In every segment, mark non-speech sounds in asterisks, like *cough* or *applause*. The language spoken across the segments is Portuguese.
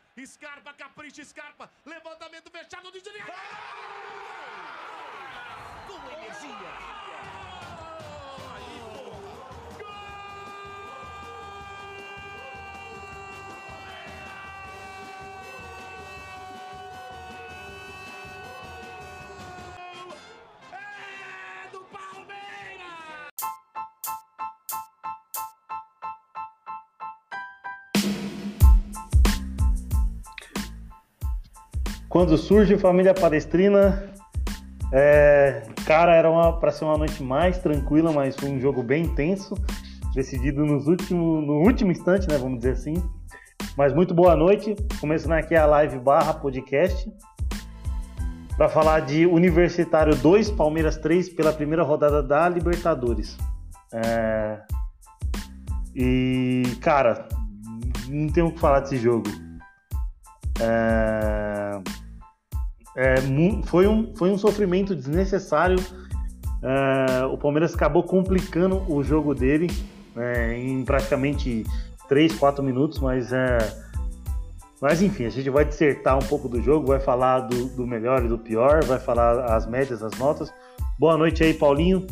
Marcos. Scarpa, capricha, Scarpa. Levantamento fechado de direita. Com energia. Quando surge Família Palestrina, é, cara, era para ser uma noite mais tranquila, mas foi um jogo bem intenso, decidido nos últimos, no último instante, né, vamos dizer assim. Mas muito boa noite, começando aqui a live barra podcast para falar de Universitário 2, Palmeiras 3 pela primeira rodada da Libertadores. É, E, cara, não tem o que falar desse jogo. É, é, foi, um, foi um sofrimento desnecessário. É, o Palmeiras acabou complicando o jogo dele é, em praticamente 3, 4 minutos, mas é, mas enfim, a gente vai dissertar um pouco do jogo, vai falar do, do melhor e do pior, vai falar as médias, as notas. Boa noite aí, Paulinho.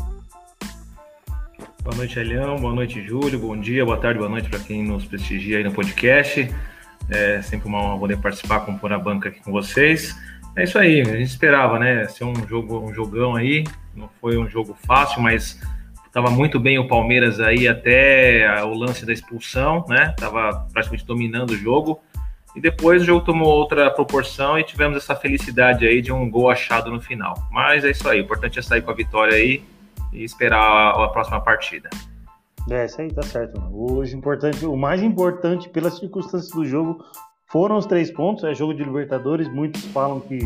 Boa noite, Elião. Boa noite, Júlio. Bom dia, boa tarde, boa noite para quem nos prestigia aí no podcast. É sempre uma honra poder participar, compor a banca aqui com vocês. É isso aí, a gente esperava, né? Ser um jogo, um jogão aí. Não foi um jogo fácil, mas estava muito bem o Palmeiras aí até o lance da expulsão, né? Tava praticamente dominando o jogo. E depois o jogo tomou outra proporção e tivemos essa felicidade aí de um gol achado no final. Mas é isso aí, o importante é sair com a vitória aí e esperar a, a próxima partida. É, isso aí tá certo. Hoje importante, o mais importante pelas circunstâncias do jogo foram os três pontos. É jogo de Libertadores. Muitos falam que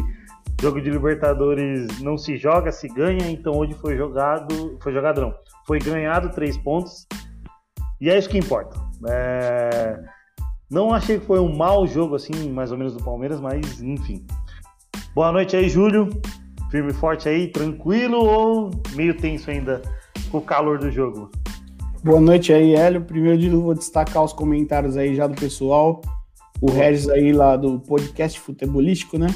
jogo de Libertadores não se joga, se ganha. Então hoje foi jogado, foi jogado não, foi ganhado três pontos. E é isso que importa. É, Não achei que foi um mau jogo assim, mais ou menos do Palmeiras, mas enfim. Boa noite aí, Júlio. Firme e forte aí, tranquilo ou meio tenso ainda com o calor do jogo? Boa noite aí, Hélio. Primeiro de tudo, vou destacar os comentários aí já do pessoal. O Regis aí lá do podcast futebolístico, né?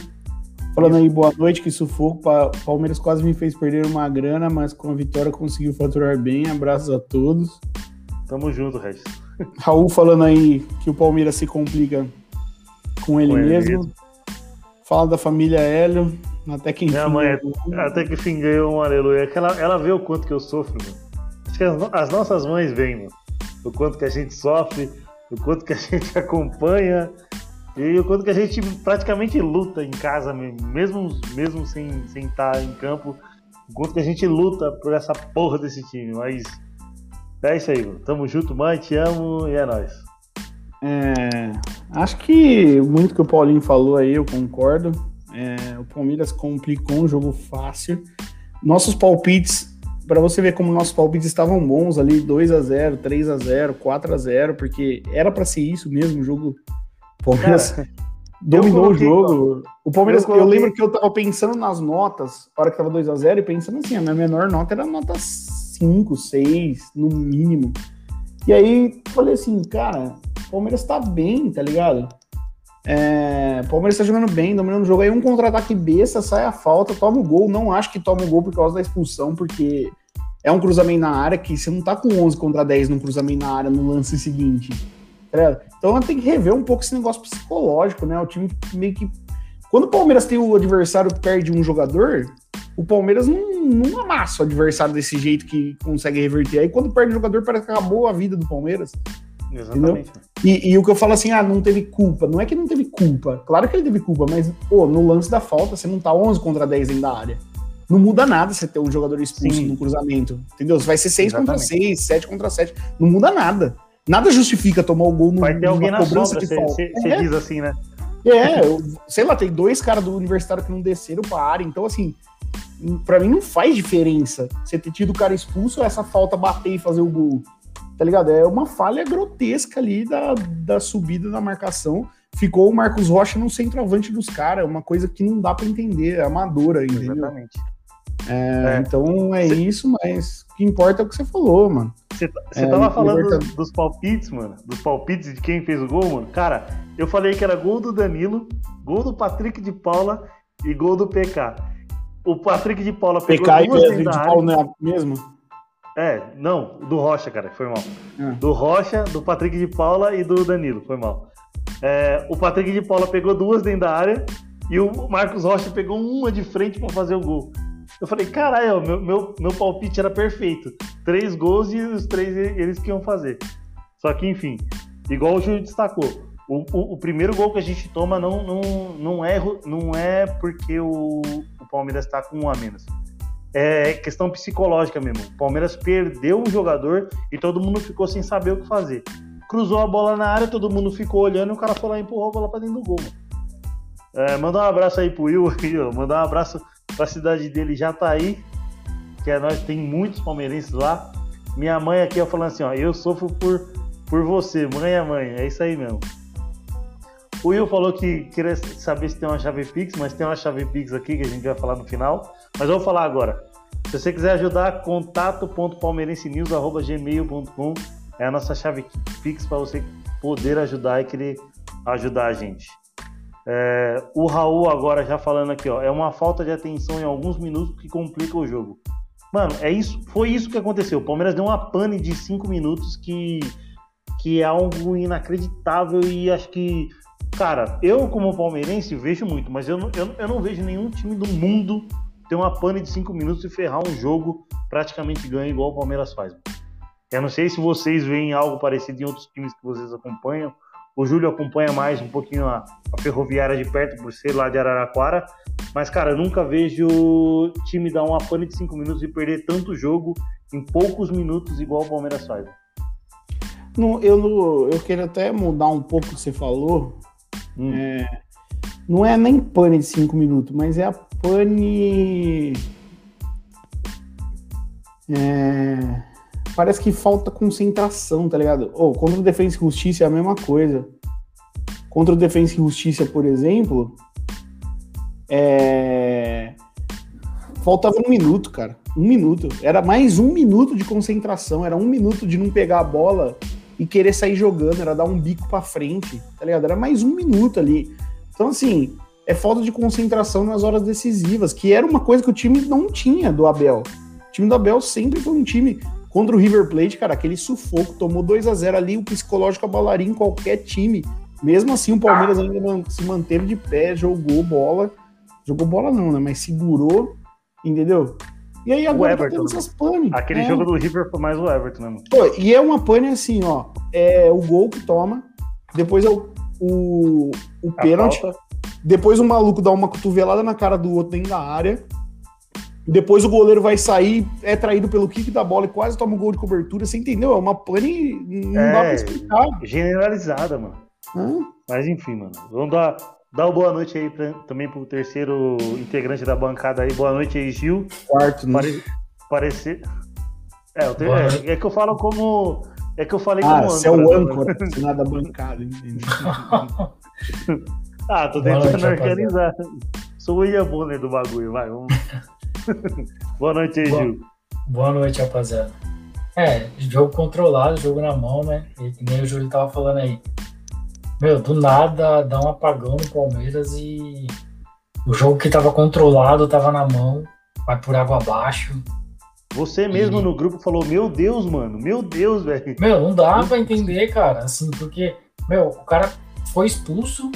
Falando aí, boa noite, que sufoco. Pa- Palmeiras quase me fez perder uma grana, mas com a vitória conseguiu faturar bem. Abraços a todos. Tamo junto, Regis. *laughs* Raul falando aí que o Palmeiras se complica com ele Com ele mesmo. mesmo. Fala da família Hélio. Até que enfim. Minha mãe, até que enfim, ganhou um aleluia. Que ela, ela vê o quanto que eu sofro, mano. Acho que as, as nossas mães veem, mano. O quanto que a gente sofre, o quanto que a *laughs* gente acompanha e o quanto que a gente praticamente luta em casa, mesmo, mesmo, sem, sem estar em campo. O quanto que a gente luta por essa porra desse time. Mas é isso aí. Tamo junto, mãe. Te amo e é nóis. É, acho que muito que o Paulinho falou aí, eu concordo. É, o Palmeiras complicou um jogo fácil. Nossos palpites, para você ver como nossos palpites estavam bons ali, 2 a 0 3 a 0 4 a 0 porque era para ser isso mesmo, o jogo. O Palmeiras Cara, *laughs* dominou o coloquei- jogo. O Palmeiras, eu eu, coloquei- lembro que eu tava pensando nas notas, a hora que tava 2 a 0 e pensando assim, a minha menor nota era nota 5, 6, no mínimo. E aí, falei assim, cara, o Palmeiras tá bem, tá ligado? É, o Palmeiras tá jogando bem, dominando o jogo. Aí um contra-ataque besta, sai a falta, toma o gol. Não acho que toma o gol por causa da expulsão, porque é um cruzamento na área que você não tá com 11 contra 10 num cruzamento na área no lance seguinte. ligado? Então tem que rever um pouco esse negócio psicológico, né? O time meio que. Quando o Palmeiras tem o adversário que perde um jogador, o Palmeiras não, não amassa o adversário desse jeito que consegue reverter. Aí quando perde o jogador, parece que acabou a vida do Palmeiras. Exatamente. E, e o que eu falo assim, ah, não teve culpa. Não é que não teve culpa. Claro que ele teve culpa, mas, pô, no lance da falta, você não tá 11 contra 10 dentro da área. Não muda nada você ter um jogador expulso Sim. no cruzamento. Entendeu? Vai ser 6 contra Exatamente. 6, 7 contra 7. Não muda nada. Nada justifica tomar o gol no, Vai ter alguém na cobrança sombra, de falta. você- É. diz assim, né? É, eu- sei lá, tem dois caras do universitário que não desceram pra área, então assim, pra mim não faz diferença você ter tido o cara expulso ou essa falta bater e fazer o gol. Tá ligado? É uma falha grotesca ali da, da subida da marcação. Ficou o Marcos Rocha no centroavante dos caras, uma coisa que não dá pra entender, é amadora, entendeu? Exatamente. É, É. Então é Cê- isso, mas o que importa é o que você falou, mano. Você É, tava falando dos palpites, mano? Dos palpites de quem fez o gol, mano? Cara, eu falei que era gol do Danilo, gol do Patrick de Paula e gol do PK. O Patrick de Paula pegou PK e duas Pedro dentro de área. não é a mesma? É, não, do Rocha, cara, foi mal. Ah. Do Rocha, do Patrick de Paula e do Danilo, foi mal. É, o Patrick de Paula pegou duas dentro da área e o Marcos Rocha pegou uma de frente pra fazer o gol. Eu falei, caralho, meu, meu, meu palpite era perfeito. Três gols e os três eles que iam fazer. Só que, enfim, igual o Júlio destacou, o, o- o primeiro gol que a gente toma não, não, não, é, não é porque o, o Palmeiras está com um a menos. É questão psicológica mesmo. O Palmeiras perdeu um jogador e todo mundo ficou sem saber o que fazer. Cruzou a bola na área, todo mundo ficou olhando e o cara foi lá e empurrou a bola pra dentro do gol. É, mandar um abraço aí pro Will, *laughs* mandar um abraço pra cidade dele, já tá aí, que é nós tem muitos palmeirenses lá. Minha mãe aqui, ó, falando assim, ó, eu sofro por, por você, mãe é mãe, é isso aí mesmo. O Will falou que queria saber se tem uma chave Pix, mas tem uma chave Pix aqui que a gente vai falar no final. Mas vou falar agora. Se você quiser ajudar, contato.palmeirensenews.gmail.com é a nossa chave Pix para você poder ajudar e querer ajudar a gente. É, o Raul agora já falando aqui, ó, é uma falta de atenção em alguns minutos que complica o jogo. Mano, é isso, foi isso que aconteceu. O Palmeiras deu uma pane de cinco minutos que, que é algo inacreditável e acho que, cara, eu como palmeirense vejo muito, mas eu eu, eu não vejo nenhum time do mundo ter uma pane de cinco minutos e ferrar um jogo praticamente ganho igual o Palmeiras faz. Eu não sei se vocês veem algo parecido em outros times que vocês acompanham. O Júlio acompanha mais um pouquinho a, a Ferroviária de perto, por ser lá de Araraquara. Mas, cara, eu nunca vejo o time dar uma pane de cinco minutos e perder tanto jogo em poucos minutos, igual o Palmeiras faz. Não, eu, não, eu queria até mudar um pouco o que você falou. Hum. É, não é nem pane de 5 minutos, mas é a pane. É, parece que falta concentração, tá ligado? Ou contra o Defensa e Justiça é a mesma coisa. Contra o Defensa e Justiça, por exemplo, é, faltava um minuto, cara. Um minuto. Era mais um minuto de concentração. Era um minuto de não pegar a bola e querer sair jogando. Era dar um bico pra frente, tá ligado? Era mais um minuto ali. Então, assim, é falta de concentração nas horas decisivas, que era uma coisa que o time não tinha do Abel. O time do Abel sempre foi um time contra o River Plate, cara, aquele sufoco, tomou 2 a 0 ali, o psicológico abalaria em qualquer time. Mesmo assim, o Palmeiras ainda se manteve de pé, jogou bola. Jogou bola não, né? Mas segurou, entendeu? E aí agora tá Everton, tendo essas pane. Aquele É. jogo do River foi mais o Everton, né, mano? Pô, e é uma pane assim, ó. É o gol que toma, depois é o, o, o pênalti, falta. Depois o maluco dá uma cotovelada na cara do outro dentro da área. Depois o goleiro vai sair, é traído pelo kick da bola e quase toma um gol de cobertura. Você entendeu? É uma pane, não É. dá pra explicar. Generalizada, mano. Hã? Mas enfim, mano. Vamos dar, dar uma boa noite aí pra- também pro terceiro integrante da bancada aí. Boa noite aí, Gil. Quarto, né? Pare, parecer. É, eu tenho- é, é que eu falo como. É que eu falei Ah, como você é o âncora, nada bancada, entendeu? *laughs* Ah, tô tentando noite, rapaziada. organizar. Sou o William Bonner do bagulho, vai, vamos. *laughs* Boa noite aí, Boa- Gil. Boa noite, rapaziada. É, jogo controlado, jogo na mão, né? E que nem o Júlio tava falando aí. Meu, do nada dá um apagão no Palmeiras e o jogo que tava controlado, tava na mão, vai por água abaixo. Você mesmo E- no grupo falou: Meu Deus, mano, meu Deus, velho. Meu, não dá pra entender, cara, assim, porque, meu, o cara foi expulso,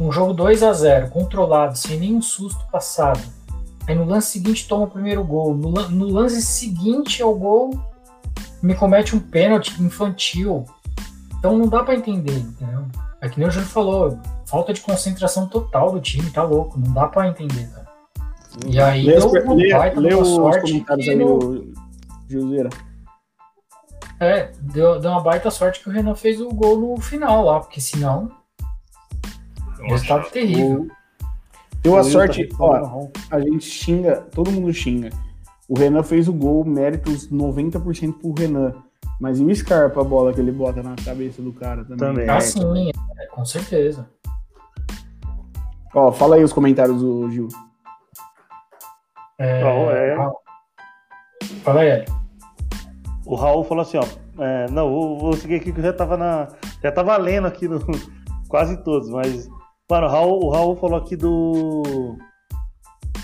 um jogo 2 a 0 controlado, sem nenhum susto passado. Aí no lance seguinte toma o primeiro gol. No, no lance seguinte ao gol, me comete um pênalti infantil. Então não dá pra entender, entendeu? É que nem o Júlio falou, falta de concentração total do time, tá louco, não dá pra entender, cara. E aí Lê, deu uma lê- baita lê os sorte comentários no- Juseira. É, deu, deu uma baita sorte que o Renan fez o gol no final lá, porque senão, resultado terrível. Deu a sorte, ó, a gente xinga, todo mundo xinga. O Renan fez o gol, méritos 90% pro Renan. Mas e o Scarpa, a bola que ele bota na cabeça do cara também? Também. Ah, É, sim, é, com certeza. Ó, fala aí os comentários do Gil. É, Não, é. Fala aí, o Raul falou assim, ó. é, não, vou, vou seguir aqui que eu já tava na. Já tava lendo aqui no. *laughs* Quase todos, mas. Mano, o Raul, o Raul falou aqui do.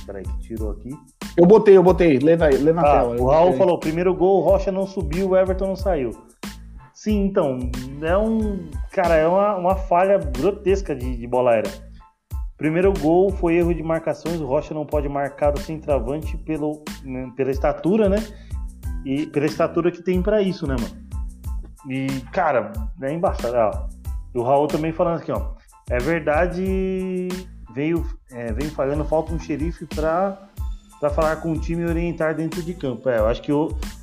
Peraí, que tirou aqui. Eu botei, eu botei. Lê na Ah, tela. o Raul falou: primeiro gol, o Rocha não subiu, o Everton não saiu. Sim, então, é um. Cara, é uma, uma falha grotesca de, de bola aérea. Primeiro gol foi erro de marcações, o Rocha não pode marcar o centroavante pelo, né, pela estatura, né? E pela estatura que tem pra isso, né, mano? E, cara, é embaixado. Ó. E o Raul também falando aqui, ó. É verdade, veio, é, veio falhando, falta um xerife pra falar com o time e orientar dentro de campo. É, eu acho que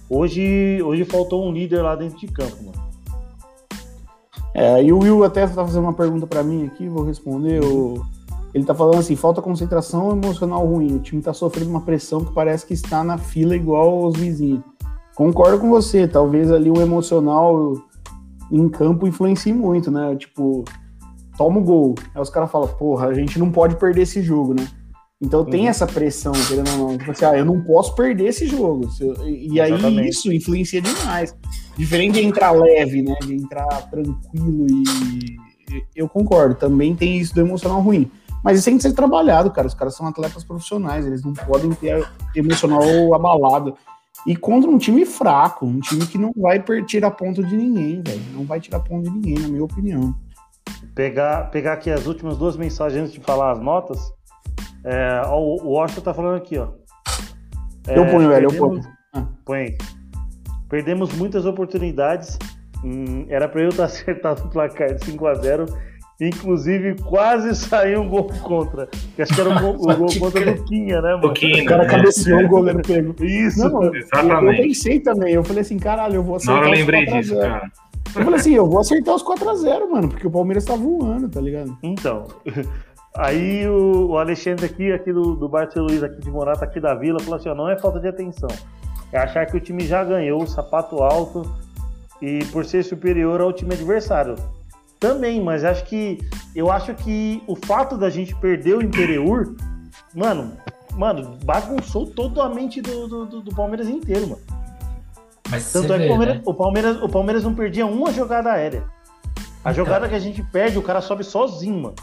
hoje, hoje faltou um líder lá dentro de campo, mano. É, e o Will até tá fazendo uma pergunta pra mim aqui, vou responder. O- Ele tá falando assim: falta concentração emocional ruim. O time tá sofrendo uma pressão que parece que está na fila igual aos vizinhos. Concordo com você, talvez ali o emocional em campo influencie muito, né? Tipo, toma o gol. Aí os caras falam, porra, a gente não pode perder esse jogo, né? Então tem Uhum. essa pressão, querendo ou não. Tipo assim, ah, eu não posso perder esse jogo. E aí isso influencia demais. Diferente de entrar leve, né? De entrar tranquilo e. Eu concordo, também tem isso do emocional ruim. Mas isso tem que ser trabalhado, cara. Os caras são atletas profissionais, eles não podem ter emocional abalado. E contra um time fraco, um time que não vai tirar ponto de ninguém, velho. Não vai tirar ponto de ninguém, na minha opinião. Pegar, pegar aqui as últimas duas mensagens antes de falar as notas. É, ó, o o Washington tá falando aqui, ó. É, eu ponho, velho, eu ponho. Ah. Põe aí. Perdemos muitas oportunidades. Hum, era pra eu estar *laughs* acertado o placar de 5x0. Inclusive, quase saiu um gol contra. Que acho que era o gol, *laughs* o gol contra crer. do Quinha, né, mano? O cara né? cabeceou, o goleiro pegou. Isso. Não, eu, eu Exatamente. pensei também. Eu falei assim, caralho, eu vou Na acertar hora eu lembrei 4 a disso, 0. cara. Eu falei assim, eu vou acertar os 4x0, mano, porque o Palmeiras tá voando, tá ligado? Então, *laughs* aí o, o Alexandre aqui, aqui do, do Bartolo Luiz, aqui de Morata, aqui da Vila, falou assim, ó, não é falta de atenção. É achar que o time já ganhou, sapato alto, e por ser superior ao time adversário. Também, mas acho que. Eu acho que o fato da gente perder o Imperiur, mano, mano, bagunçou toda a mente do, do, do- do Palmeiras inteiro, mano. Mas Tanto é que vê, o Palmeiras, né? o, Palmeiras, o Palmeiras não perdia uma jogada aérea. A Então. jogada que a gente perde, o cara sobe sozinho, mano.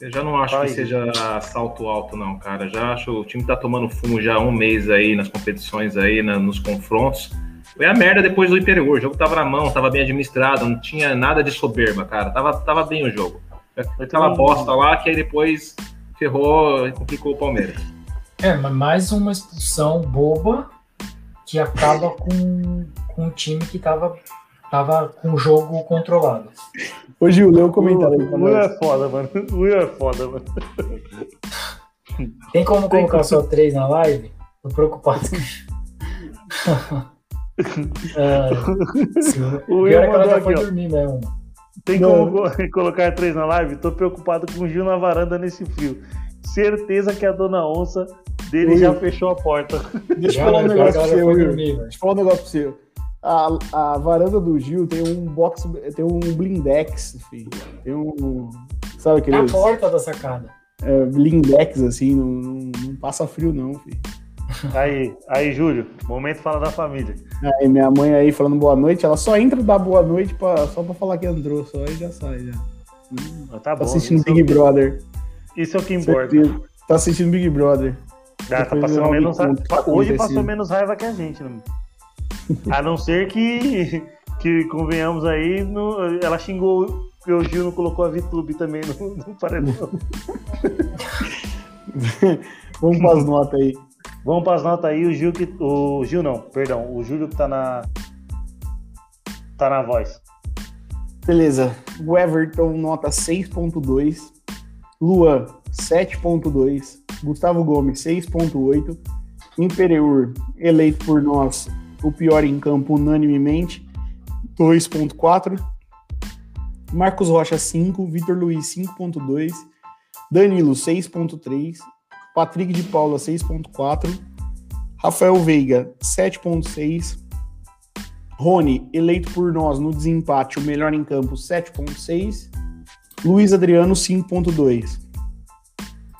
Eu já não acho Vai. que seja salto alto, não, cara. Já acho o time tá tomando fumo já há um mês aí nas competições aí, na- nos confrontos. Foi a merda depois do Imperiur. O jogo tava na mão, tava bem administrado, não tinha nada de soberba, cara. Tava, tava bem o jogo. Aquela bosta lá que aí depois ferrou e complicou o Palmeiras. É, mas mais uma expulsão boba que acaba com, com o time que tava, tava com o jogo controlado. Ô, Gil, lê o comentário aí O Will nós. é foda, mano. O Will é foda, mano. Tem como Tem colocar como. só três na live? Tô preocupado. *laughs* é, O o Will pior é que ela mandou já aqui, foi dormir mesmo. Tem Não. como co- *laughs* colocar três na live? Tô preocupado com o Gil na varanda nesse frio. Certeza que a dona onça dele Will. já fechou a porta. *laughs* Deixa eu falar um é negócio pra você, Will. dormir. Deixa eu falar um negócio pra você. A, a varanda do Gil tem um box, tem um blindex, filho. Tem um. Sabe Na aquele porta da sacada. é, blindex, assim, não, não, não passa frio, não, filho. *laughs* Aí, aí, Júlio, momento fala da família. Aí minha mãe aí falando boa noite, ela só entra dar boa noite pra, só pra falar que entrou, só aí já sai, já. Hum, Tá Tá bom. assistindo é Big o que- Brother. isso é o que importa. Tá assistindo Big Brother. Tá passando menos me ra- conto o que tá Hoje passou menos raiva que a gente, né? A não ser que, *laughs* que convenhamos aí, no- ela xingou que o Gil não colocou a VTube também no, *laughs* no paredão. *laughs* Vamos pras notas aí. Vamos para as notas aí, o Gil que. O Gil não, perdão, o Júlio que tá na. Tá na voz. Beleza. O Everton, nota 6.2. Luan, 7.2. Gustavo Gomes, 6.8. Imperiur, eleito por nós o pior em campo unanimemente, 2.4. Marcos Rocha, 5. Vitor Luiz, 5.2. Danilo, 6.3. Patrick de Paula, 6.4. Rafael Veiga, 7.6. Rony, eleito por nós no desempate, o melhor em campo, 7.6. Luiz Adriano, 5.2.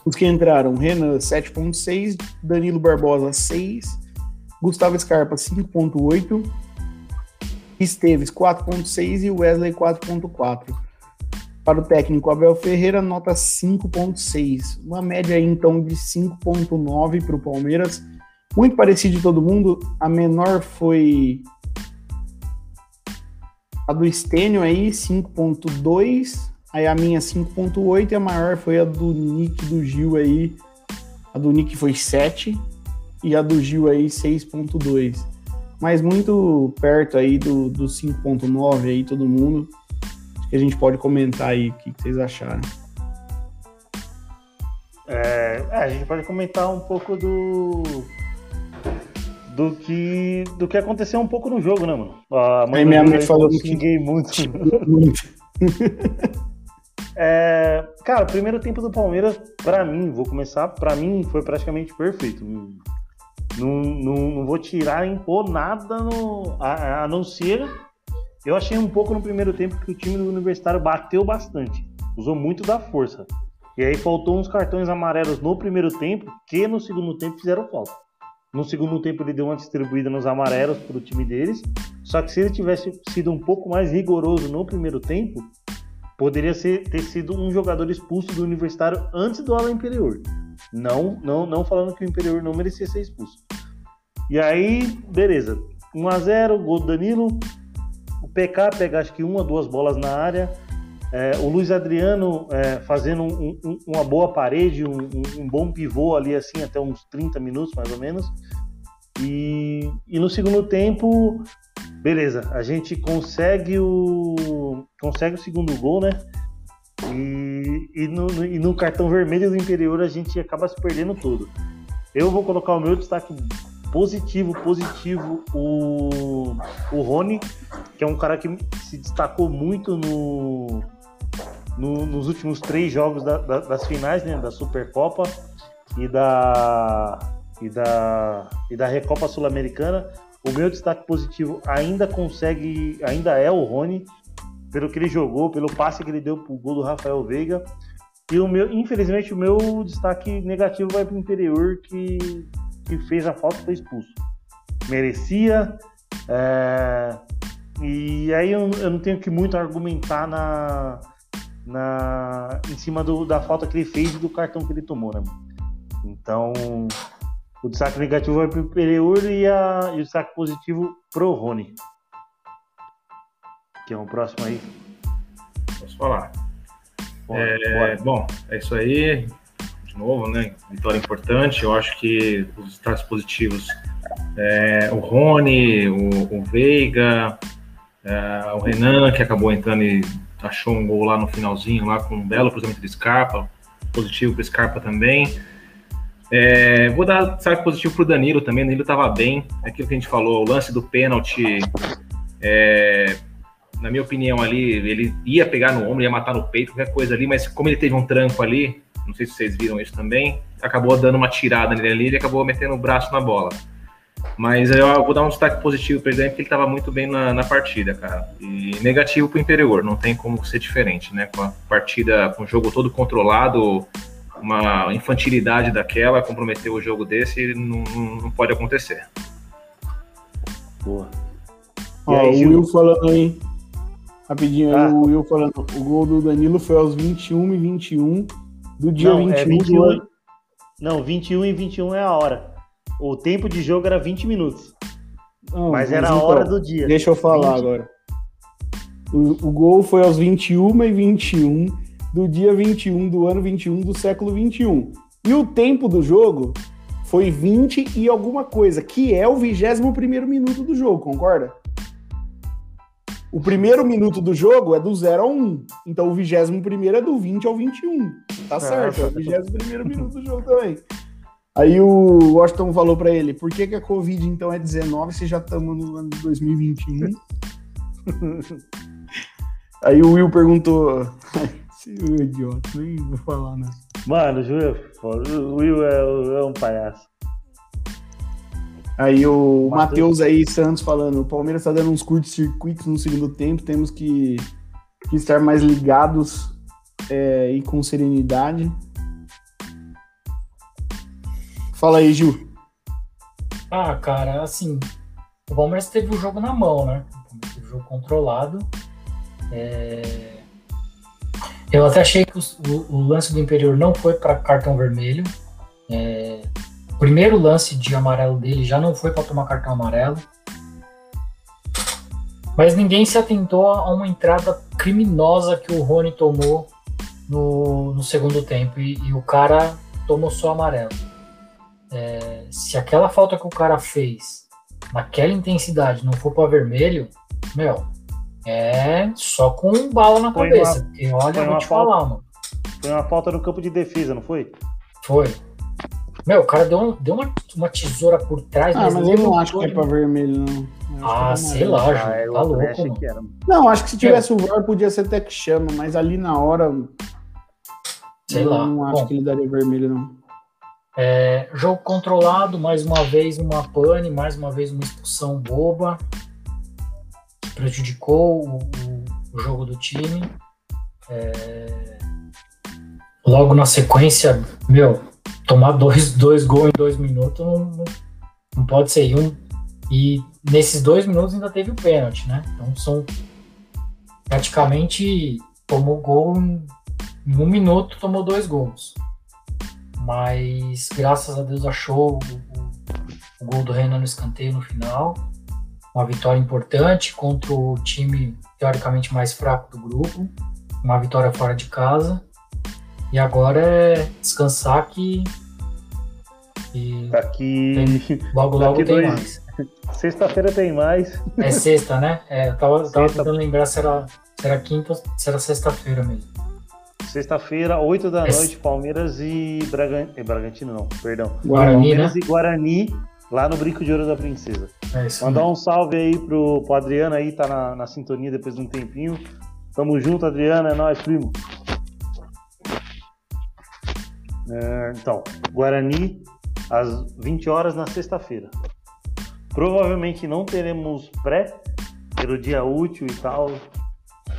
Os que entraram, Renan, 7.6. Danilo Barbosa, 6. Gustavo Scarpa 5.8, Esteves 4.6 e Wesley 4.4. Para o técnico Abel Ferreira, nota 5.6. Uma média aí, então de 5.9 para o Palmeiras. Muito parecido de todo mundo. A menor foi a do Stênio aí, 5.2. Aí a minha 5.8 e a maior foi a do Nick do Gil aí. A do Nick foi 7 e a do Gil aí 6.2. Mas muito perto aí do, do 5.9 aí todo mundo. Acho que a gente pode comentar aí o que, que vocês acharam. É, é, a gente pode comentar um pouco do do que do que aconteceu um pouco no jogo, né, mano? A Aí minha mãe falou que que- xinguei muito. Muito. *laughs* É, cara, o primeiro tempo do Palmeiras, pra mim, vou começar, pra mim foi praticamente perfeito. Não, não, não vou tirar, impor nada no, a, a não ser. Eu achei um pouco no primeiro tempo que o time do Universitário bateu bastante, usou muito da força. E aí faltou uns cartões amarelos no primeiro tempo, que no segundo tempo fizeram falta. No segundo tempo ele deu uma distribuída nos amarelos pro time deles, só que se ele tivesse sido um pouco mais rigoroso no primeiro tempo, poderia ser, ter sido um jogador expulso do Universitário antes do Ala Imperior. Não, não, não falando que o Imperior não merecia ser expulso. E aí, beleza. 1x0, gol do Danilo. O PK pega acho que uma, duas bolas na área. É, o Luiz Adriano é, fazendo um- um- uma boa parede, um, um- um bom pivô ali, assim, até uns 30 minutos mais ou menos. E, e no segundo tempo, beleza, a gente consegue o, consegue o segundo gol, né? E, e, no, e no cartão vermelho do interior a gente acaba se perdendo todo. Eu vou colocar o meu destaque positivo, positivo, o, o Rony, que é um cara que se destacou muito no, no- nos últimos três jogos da- da- das finais, né? Da Supercopa e da, e da, e da Recopa Sul-Americana. O meu destaque positivo ainda consegue, ainda é o Rony, pelo que ele jogou, pelo passe que ele deu pro gol do Rafael Veiga. E o meu, infelizmente, o meu destaque negativo vai pro interior que, que fez a falta e foi expulso. Merecia. é, e aí eu, eu não tenho que muito argumentar na, na, em cima do- da falta que ele fez e do cartão que ele tomou, né? Então, o destaque negativo vai pro interior e, a, e o destaque positivo pro Rony. Que é o próximo aí. Posso falar. Bora, É, bora. bom, é isso aí. De novo, né? Vitória importante. Eu acho que os destaques positivos é o Rony, o, o Veiga, é, o Renan, que acabou entrando e achou um gol lá no finalzinho, lá com um belo cruzamento de Scarpa. Positivo para Scarpa também. É, vou dar destaque positivo para o Danilo também. O Danilo estava bem. Aquilo que a gente falou, o lance do pênalti. é, na minha opinião, ali, ele ia pegar no ombro, ia matar no peito, qualquer coisa ali, mas como ele teve um tranco ali, não sei se vocês viram isso também, acabou dando uma tirada nele ali, ele acabou metendo o braço na bola. Mas eu vou dar um destaque positivo para ele, porque ele estava muito bem na, na partida, cara. E negativo para o Interior, não tem como ser diferente, né? Com a partida, com o jogo todo controlado, uma infantilidade daquela, comprometer o jogo desse, não, não- não pode acontecer. Boa. Ó, E aí, o? Will falando aí. Rapidinho Ah. o Will falando. O gol do Danilo foi aos 21 e 21 do dia Não, 21, é do 21. ano. Não, 21 e 21 é a hora. O tempo de jogo era 20 minutos. Não, mas era a então, hora do dia. Deixa eu falar 20. agora. O, o gol foi aos 21 e 21 do dia 21 do ano 21 do século 21. E o tempo do jogo foi 20 e alguma coisa, que é o 21º minuto do jogo, concorda? O primeiro minuto do jogo é do 0 ao 1. Então o 21º é do 20 ao 21. Tá certo, é o 21º minuto do jogo também. Aí o Washington falou pra ele, por que, que a Covid então é 19 se já estamos no ano de 2021? *laughs* Aí o Will perguntou, *laughs* esse Will é idiota, nem vou falar, né? Mano, o Will é, é um palhaço. Aí o Matheus. Aí, Santos, falando, o Palmeiras tá dando uns curtos-circuitos no segundo tempo, temos que, que estar mais ligados é, e com serenidade. Fala aí, Gil. Ah, cara, assim, o Palmeiras teve o jogo na mão, né? Teve o jogo controlado. É... Eu até achei que o, o, o lance do Imperior não foi para cartão vermelho. É... O primeiro lance de amarelo dele já não foi para tomar cartão amarelo. Mas ninguém se atentou a uma entrada criminosa que o Rony tomou no, no segundo tempo. E, e, o cara tomou só amarelo. É, se aquela falta que o cara fez naquela intensidade não for para vermelho, meu, é só com bala na foi cabeça. Uma, porque olha, eu vou te falta, falar, mano. Foi uma falta no campo de defesa, não foi? Foi. Meu, o cara deu, um, deu uma, uma tesoura por trás. Ah, mas, mas eu não acho que é pra vermelho, não. Ah, é sei lá, Ju, ah, tá louco. Não, acho que se tivesse o VAR podia ser até que chama, mas ali na hora. Sei lá. Não acho Bom, que ele daria vermelho, não. É, jogo controlado, mais uma vez uma pane, mais uma vez uma expulsão boba. Que prejudicou o, o, o jogo do time. É, logo na sequência, meu, tomar dois, dois gols em dois minutos não, não, pode ser. E, um, e nesses dois minutos ainda teve o pênalti, né? Então são praticamente tomou gol em, em um minuto, tomou dois gols. Mas graças a Deus achou o, o, o gol do Renan no escanteio no final. Uma vitória importante contra o time teoricamente mais fraco do grupo. Uma vitória fora de casa. E agora é descansar que. que daqui. Tem, logo, logo daqui tem dois... mais. Sexta-feira tem mais. É sexta, né? É, eu tava, tava tentando lembrar se era, se era quinta ou se era sexta-feira mesmo. Sexta-feira, 8 da é. noite, Palmeiras e Bragan... Bragantino, não, perdão. Guarani, Palmeiras né? e Guarani, lá no Brinco de Ouro da Princesa. É isso Mandar mesmo. um salve aí pro, pro Adriano aí, tá na, na sintonia depois de um tempinho. Tamo junto, Adriano, é nóis, primo. É, então, Guarani, às 20 horas na sexta-feira. Provavelmente não teremos pré, pelo dia útil e tal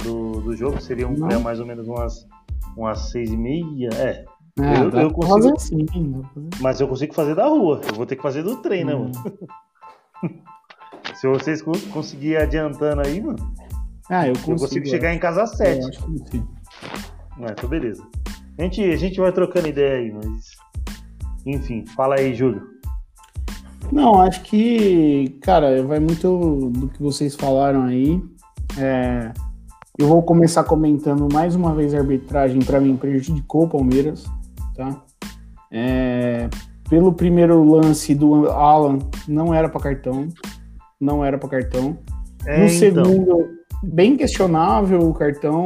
do, do jogo. Seria um não. pré mais ou menos umas, umas seis e meia. É. é eu, eu consigo fazer assim, Mas eu consigo fazer da rua. Eu vou ter que fazer do trem, né, hum. mano? *laughs* Se vocês conseguirem adiantando aí, mano. Ah, eu consigo. Eu consigo chegar em casa às sete. Eu acho que sim. É, então beleza. A gente, a gente vai trocando ideia aí, mas. Enfim, fala aí, Júlio. Não, acho que, cara, vai muito do que vocês falaram aí. É, eu vou começar comentando mais uma vez a arbitragem, para mim, prejudicou o Palmeiras, tá? É, pelo primeiro lance do Alan, não era para cartão. Não era para cartão. É, no então. segundo, bem questionável o cartão.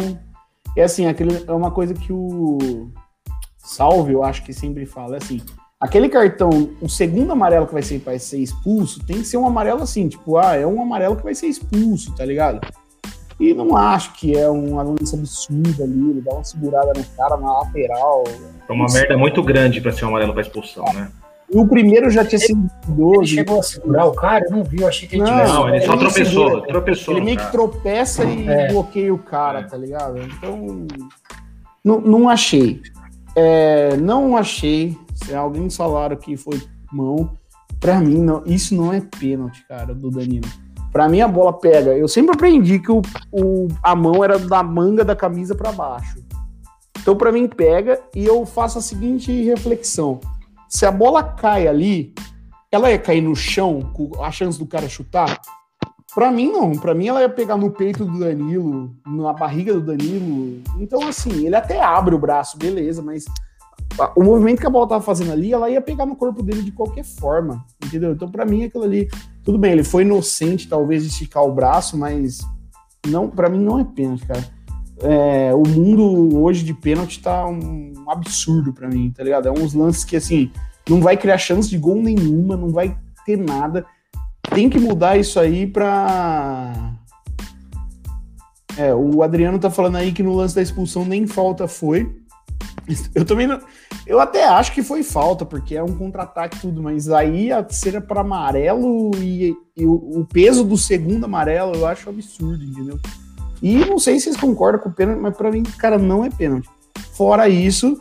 É assim, aquele, é uma coisa que o Salve, eu acho que sempre fala, é assim, aquele cartão, o segundo amarelo que vai ser, vai ser expulso, tem que ser um amarelo assim, tipo, ah, é um amarelo que vai ser expulso, tá ligado? E não acho que é uma lance absurda ali, ele dá uma segurada no cara na lateral. É uma merda muito grande para ser um amarelo para expulsão, né? E o primeiro já tinha sido idoso. Ele chegou a segurar o cara? Eu não vi, eu achei que ele não, tivesse. Não, ele só ele tropeçou, segura, tropeçou. Ele meio que tropeça e é. bloqueia o cara, é. tá ligado? Então, não, não achei. É, não achei. Se alguém falaram que foi mão, pra mim, não, isso não é pênalti, cara, do Danilo. Pra mim, a bola pega. Eu sempre aprendi que o, o a mão era da manga da camisa para baixo. Então, para mim, pega e eu faço a seguinte reflexão se a bola cai ali, ela ia cair no chão com a chance do cara chutar? Para mim, não. Para mim, ela ia pegar no peito do Danilo, na barriga do Danilo. Então, assim, ele até abre o braço, beleza, mas o movimento que a bola tava fazendo ali, ela ia pegar no corpo dele de qualquer forma, entendeu? Então, para mim, aquilo ali, tudo bem, ele foi inocente, talvez, de esticar o braço, mas não, para mim não é pênalti, cara. É, o mundo hoje de pênalti tá um absurdo para mim, tá ligado? É uns lances que, assim, não vai criar chance de gol nenhuma, não vai ter nada. Tem que mudar isso aí pra. É, o Adriano tá falando aí que no lance da expulsão nem falta foi. Eu também não. Eu até acho que foi falta, porque é um contra-ataque tudo, mas aí a cera para amarelo e, e o, o, peso do segundo amarelo eu acho absurdo, entendeu? E não sei se vocês concordam com o pênalti, mas para mim, cara, não é pênalti. Fora isso,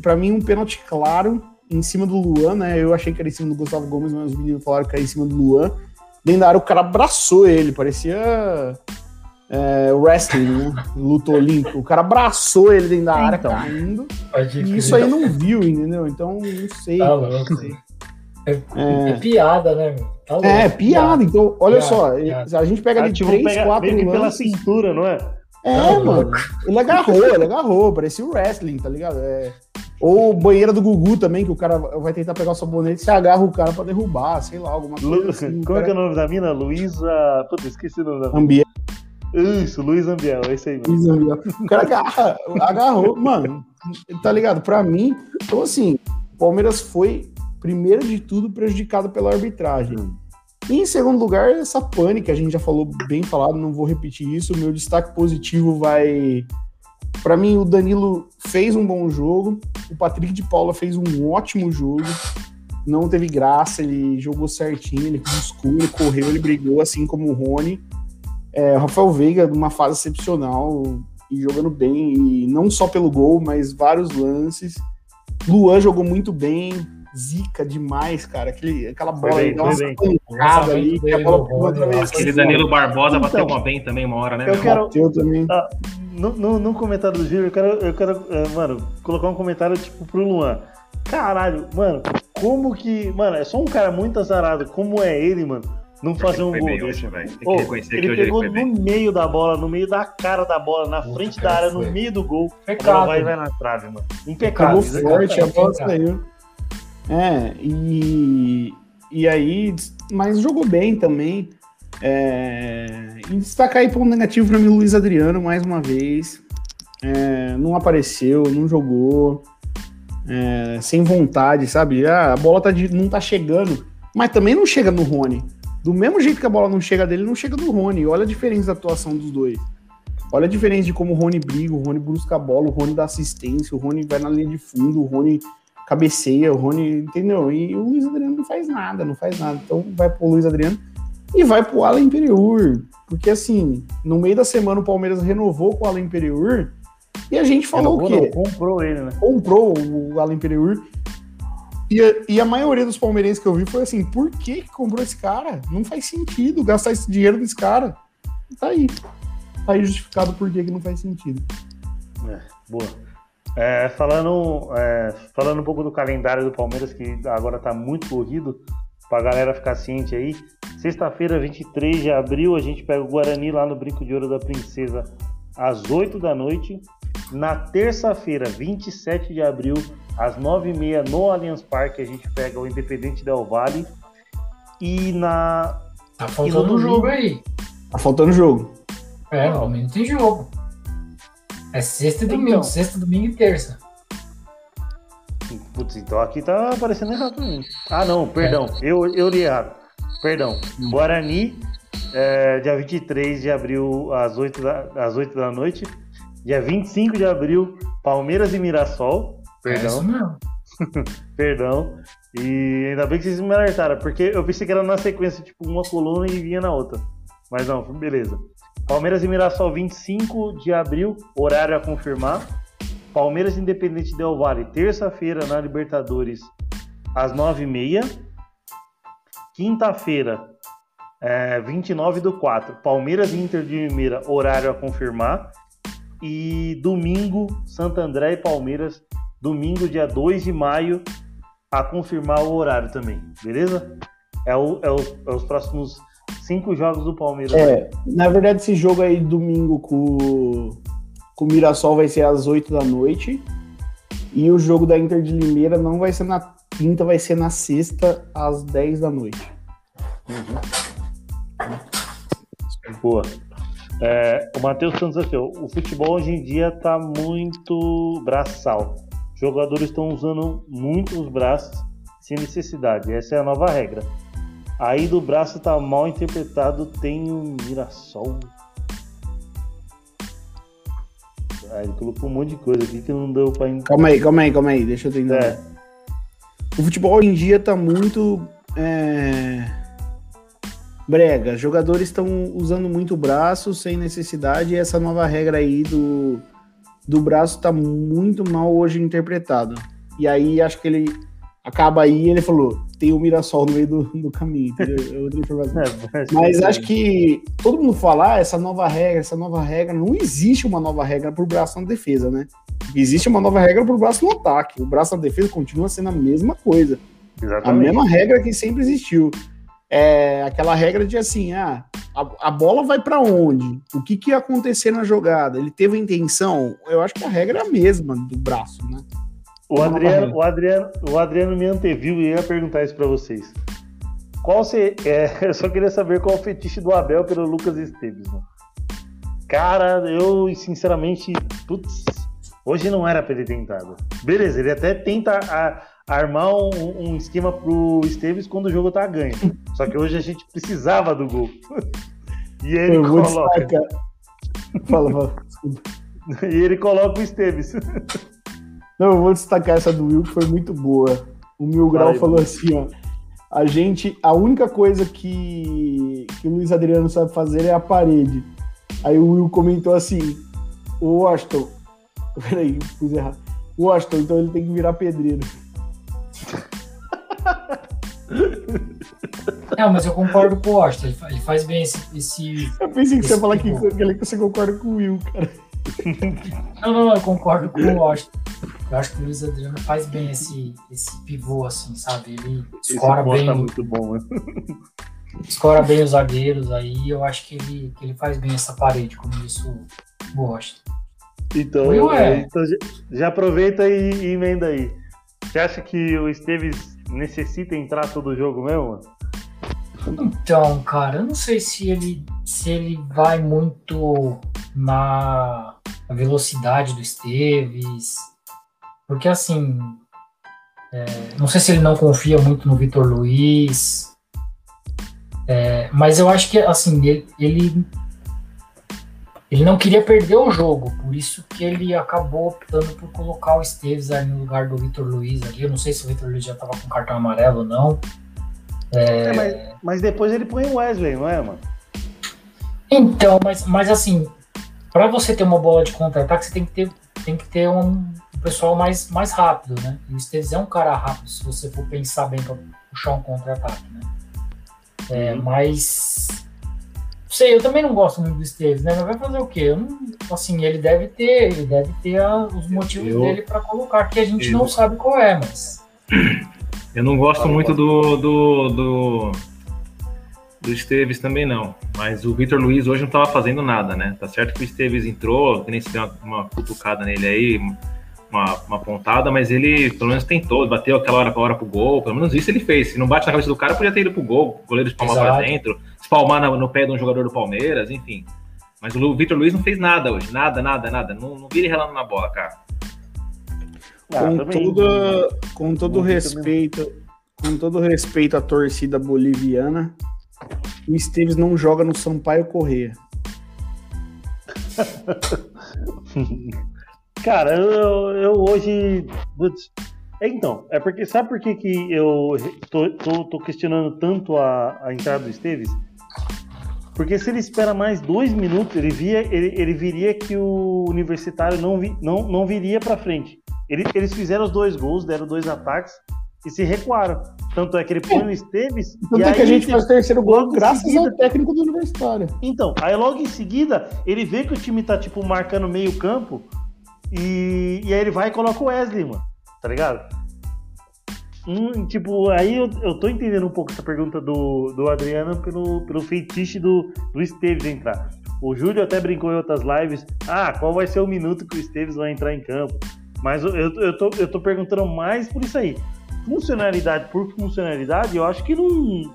para mim, um pênalti claro, em cima do Luan, né? Eu achei que era em cima do Gustavo Gomes, mas os meninos falaram que era em cima do Luan. Dentro da área, o cara abraçou ele, parecia é, wrestling, né? *laughs* Luta olímpica. O cara abraçou ele dentro da área, Então. caindo. Pode E isso aí não viu, entendeu? Então, não sei. Tá não sei. É, piada, né, meu? Tá louco. É, piada. Então, olha Piada, só, piada. a gente pega ali tipo, três, pega quatro que pela cintura, não é? É, Tá mano. Ele agarrou, ele agarrou. Parecia o wrestling, tá ligado? É. Ou banheira do Gugu também, que o cara vai tentar pegar o sabonete e se agarra o cara pra derrubar, sei lá, alguma Lu- coisa assim. Como é que é o nome da mina? Luísa. Puta, esqueci o nome da mina. Ambiente. Isso, Luiz Ambiel, é isso aí, mano. O cara agarra, agarrou, mano, tá ligado? Pra mim, então assim, o Palmeiras foi, primeiro de tudo, prejudicado pela arbitragem. E em segundo lugar, essa pânica, a gente já falou bem falado, não vou repetir isso. Meu destaque positivo vai. Pra mim, o Danilo fez um bom jogo, o Patrick de Paula fez um ótimo jogo. Não teve graça, ele jogou certinho, ele buscou, ele correu, ele brigou, assim como o Rony. É, Rafael Veiga, numa fase excepcional e jogando bem, e não só pelo gol, mas vários lances. Luan jogou muito bem, zica demais, cara. Aquele, aquela bola bem, foi bem. pancada ali, O que a bola Aquele Danilo Barbosa Então, bateu uma bem também uma hora, né? eu meu? quero- Bateu também. No, no, no comentário do Júlio, eu quero, eu quero é, mano, colocar um comentário tipo pro Luan. Caralho, mano, como que. Mano, é só um cara muito azarado, como é ele, mano, não fazer um gol bem desse. hoje, velho. Tem que Ô, reconhecer que ele ele pegou bem. no meio da bola, no meio da cara da bola, na Puta, frente da área, foi. no meio do gol. A bola Pecado. vai vai na trave, mano. Impecável. Pegou é forte, a bola saiu. É, e, e aí, mas jogou bem também. É, e destacar aí ponto negativo pra mim, Luiz Adriano, mais uma vez. É, não apareceu, não jogou. é, sem vontade, sabe? A bola tá de- não tá chegando, mas também não chega no Rony. Do mesmo jeito que a bola não chega dele, não chega do Rony. Olha a diferença da atuação dos dois. Olha a diferença de como o Rony briga, o Rony busca a bola, o Rony dá assistência, o Rony vai na linha de fundo, o Rony cabeceia, o Rony, entendeu? E o Luiz Adriano não faz nada, não faz nada. Então vai pro Luiz Adriano e vai pro Alan Imperiur. Porque assim, no meio da semana o Palmeiras renovou com o Alan Imperiur e a gente falou Renovou, o quê? não, comprou ele, né? comprou o Alan Imperiur. E a, e a maioria dos palmeirenses que eu vi foi assim: por que, que comprou esse cara? Não faz sentido gastar esse dinheiro nesse cara. Tá aí. Tá aí justificado por que, que não faz sentido. É, boa. É, falando, é, falando um pouco do calendário do Palmeiras, que agora tá muito corrido, pra galera ficar ciente aí. Sexta-feira, 23 de abril, a gente pega o Guarani lá no Brinco de Ouro da Princesa às 8 da noite. Na terça-feira, 27 de abril, às 9h30 no Allianz Parque, a gente pega o Independente Del Vale. E na. Tá E faltando um jogo aí. Tá faltando jogo. É, domingo tem jogo. É sexta e domingo, Então. sexta, domingo e terça. Putz, então aqui tá aparecendo errado pra mim. Ah, não, perdão. Eu, eu li errado. Perdão. Guarani, é, dia 23 de abril, às 8, da, às 8 da noite. Dia 25 de abril, Palmeiras e Mirassol. É isso Perdão, mesmo. *laughs* perdão. E ainda bem que vocês me alertaram, porque eu pensei que era na sequência, tipo, uma coluna e vinha na outra. Mas não, beleza. Palmeiras e Mirassol, 25 de abril, horário a confirmar. Palmeiras Independente Del Vale, terça-feira na Libertadores, às 9h30. Quinta-feira, é, 29 do 4, Palmeiras e Inter de Limeira, horário a confirmar. E domingo, Santo André e Palmeiras, domingo, dia 2 de maio, a confirmar o horário também, beleza? É, o- é é os próximos cinco jogos do Palmeiras. É, na verdade, esse jogo aí domingo com, com o Mirassol vai ser às 8 da noite. E o jogo da Inter de Limeira não vai ser na quinta, vai ser na sexta, às 10 da noite. Boa. É, o Matheus Santos aqui, ó, o futebol hoje em dia tá muito braçal. Os jogadores estão usando muito os braços sem necessidade. Essa é a nova regra. Aí do braço tá mal interpretado, tem o Mirassol. Ah, ele colocou um monte de coisa aqui que não deu pra entender. Calma aí, calma aí, calma aí, deixa eu tentar. É, O futebol hoje em dia tá muito. é, Brega. Jogadores estão usando muito o braço sem necessidade, e essa nova regra aí do, do braço tá muito mal hoje interpretado. E aí acho que ele acaba aí ele falou, tem o Mirassol no meio do, do caminho, entendeu? É outra informação. É, Mas acho que todo mundo falar essa nova regra, essa nova regra, não existe uma nova regra pro braço na defesa, né? Existe uma nova regra pro braço no ataque. O braço na defesa continua sendo a mesma coisa. A Exatamente. mesma regra que sempre existiu. É aquela regra de assim, ah, a, a bola vai pra onde? O que, que ia acontecer na jogada? Ele teve intenção? Eu acho que a regra é a mesma do braço, né? O Adriano, o, Adriano, o Adriano me anteviu e ia perguntar isso pra vocês. Qual se, é, *laughs* eu só queria saber qual é o fetiche do Abel pelo Lucas Esteves, mano. Cara, eu sinceramente, putz, hoje não era pra ele ter entrado. Beleza, ele até tenta a- armar um, um esquema pro Esteves quando o jogo tá ganho. Só que hoje a gente precisava do gol. *laughs* E ele eu coloca. Fala, fala. *laughs* E ele coloca o Esteves. Não, eu vou destacar essa do Will, que foi muito boa. O Mil Grau aí, falou mano. assim, ó. A gente, a única coisa que, que o Luiz Adriano sabe fazer é a parede. Aí o Will comentou assim, o Washington, *laughs* peraí, pus errado. O Washington, então ele tem que virar pedreiro. Não, mas eu concordo com o Washington. Ele fa- Ele faz bem esse. esse... Eu pensei que você ia falar que, tipo. que ele- que você concorda com o Will, cara. Não, não, não, eu concordo com o Washington. Eu acho que o Luiz Adriano faz bem esse, esse pivô, assim, sabe? Ele escora ponto bem, tá muito bom, né? escora bem os zagueiros aí. Eu acho que ele, que ele faz bem essa parede, como disse o Washington. Então, Will é. então já, já aproveita e, e emenda aí. Você acha que o Esteves necessita entrar todo jogo mesmo? Então, cara, eu não sei se ele, se ele vai muito na velocidade do Esteves. Porque assim. é, não sei se ele não confia muito no Vitor Luiz. é, mas eu acho que assim, ele, ele. ele não queria perder o jogo, por isso que ele acabou optando por colocar o Esteves aí no lugar do Vitor Luiz ali. Eu não sei se o Vitor Luiz já estava com cartão amarelo ou não. É, mas, mas depois ele põe o Wesley, não é, mano? Então, mas, mas assim, para você ter uma bola de contra-ataque, você tem que ter, tem que ter um, pessoal mais, mais rápido, né? O Esteves é um cara rápido, se você for pensar bem para puxar um contra-ataque, né? É, Mas. Não sei, eu também não gosto muito do Esteves, né? Mas vai fazer o quê? Não, assim, ele deve ter, ele deve ter a- os motivos Eu- dele para colocar, que a gente Eu- não sabe qual é, mas. *clears throat* Eu não gosto muito do, do, do, do Esteves também, não. Mas o Vitor Luiz hoje não estava fazendo nada, né? Tá certo que o Esteves entrou, que nem se deu uma, uma cutucada nele aí, uma, uma pontada, mas ele pelo menos tentou, bateu aquela hora pra hora pro gol, pelo menos isso ele fez. Se não bate na cabeça do cara, podia ter ido pro gol, o goleiro espalmar pra Exato. dentro, espalmar na- no pé de um jogador do Palmeiras, enfim. Mas o Vitor Luiz não fez nada hoje, nada, nada, nada. Não, não vi ele relando na bola, cara. Ah, com, também- toda, com todo vi respeito, com todo respeito à torcida boliviana, o Esteves não joga no Sampaio Correia. *laughs* Cara, eu, eu hoje. putz, é, Então, é porque. Sabe por que, que eu tô, tô- tô questionando tanto a, a entrada do Esteves? Porque se ele espera mais dois minutos, ele, via, ele, ele viria que o universitário não, vi- não, não viria pra frente. Ele- eles fizeram os dois gols, deram dois ataques e se recuaram. Tanto é que ele põe o Esteves. Tanto e é que a gente faz o terceiro gol graças seguida- ao técnico do Universitário. Então, aí logo em seguida, ele vê que o time tá, tipo, marcando meio campo e, e aí ele vai e coloca o Wesley, mano. Tá ligado? Hum, tipo, aí eu, eu tô entendendo um pouco essa pergunta do, do Adriano pelo, pelo feitiço do, do Esteves entrar. O Júlio até brincou em outras lives. Ah, qual vai ser o minuto que o Esteves vai entrar em campo? Mas eu, eu, eu, tô, eu tô perguntando mais por isso aí. Funcionalidade por funcionalidade, eu acho que não,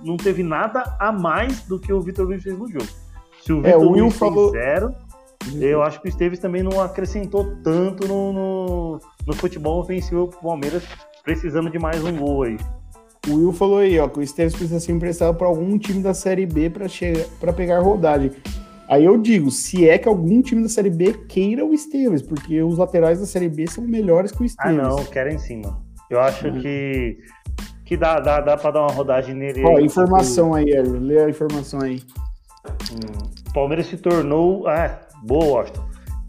não teve nada a mais do que o Vitor Luiz fez no jogo. Se o É, Vitor Will Luiz falou- fez zero, eu acho que o Esteves também não acrescentou tanto no, no, no futebol ofensivo pro Palmeiras, precisando de mais um gol aí. O Will falou aí, ó, que o Esteves precisa ser emprestado para algum time da Série B para chegar, para pegar rodagem. Aí eu digo, se é que algum time da Série B queira o Esteves, porque os laterais da Série B são melhores que o Ah, Esteves. não, quero em cima. Eu acho Uhum. que, que dá, dá, dá pra dar uma rodagem nele. Ó, aí, informação aí, Hélio. Lê a informação aí. Hum, Palmeiras se tornou. Ah, boa, Washington.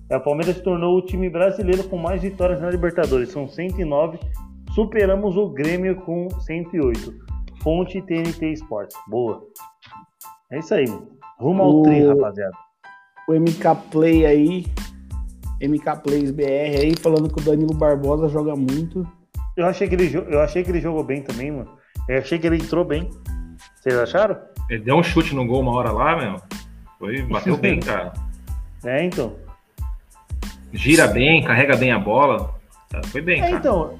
É, O Palmeiras se tornou o time brasileiro com mais vitórias na Libertadores. São 109, Superamos o Grêmio com 108. Fonte TNT Esportes. Boa. É isso aí, mano. Rumo ao O- tri, rapaziada. O MK Play aí, MK Plays BR aí, falando que o Danilo Barbosa joga muito. Eu achei, que ele, eu achei que ele jogou bem também, mano. Eu achei que ele entrou bem. Vocês acharam? Ele deu um chute no gol uma hora lá, meu. Foi, bateu bem, *laughs* cara. É, então. Gira bem, carrega bem a bola. Foi bem, É, cara. então.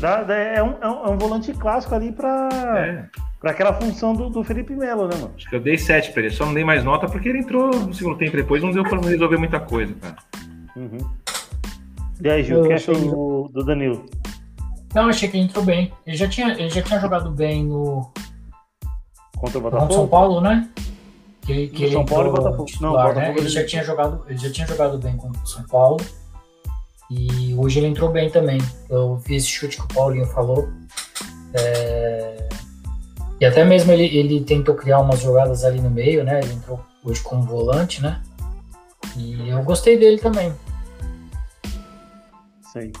dá- dá- é, um, é um- é um volante clássico ali pra, É, pra aquela função do, do Felipe Melo, né, mano? acho que eu dei 7 pra ele. Só não dei mais nota porque ele entrou no segundo tempo depois, não deu pra resolver muita coisa, cara. Uhum. E aí, Gil, o que achei- achou do, do Danilo? Não, achei que ele entrou bem. Ele já tinha, ele já tinha jogado bem no, Contra o no São Botafogo? Paulo, né? Que, que São Paulo e Botafogo. titular, Não, né? Botafogo Ele ele- já tinha jogado, ele já tinha jogado bem contra o São Paulo. E hoje ele entrou bem também. Eu vi esse chute que o Paulinho falou. É, E até mesmo ele, ele tentou criar umas jogadas ali no meio, né? Ele entrou hoje como volante, né? E eu gostei dele também. Isso aí.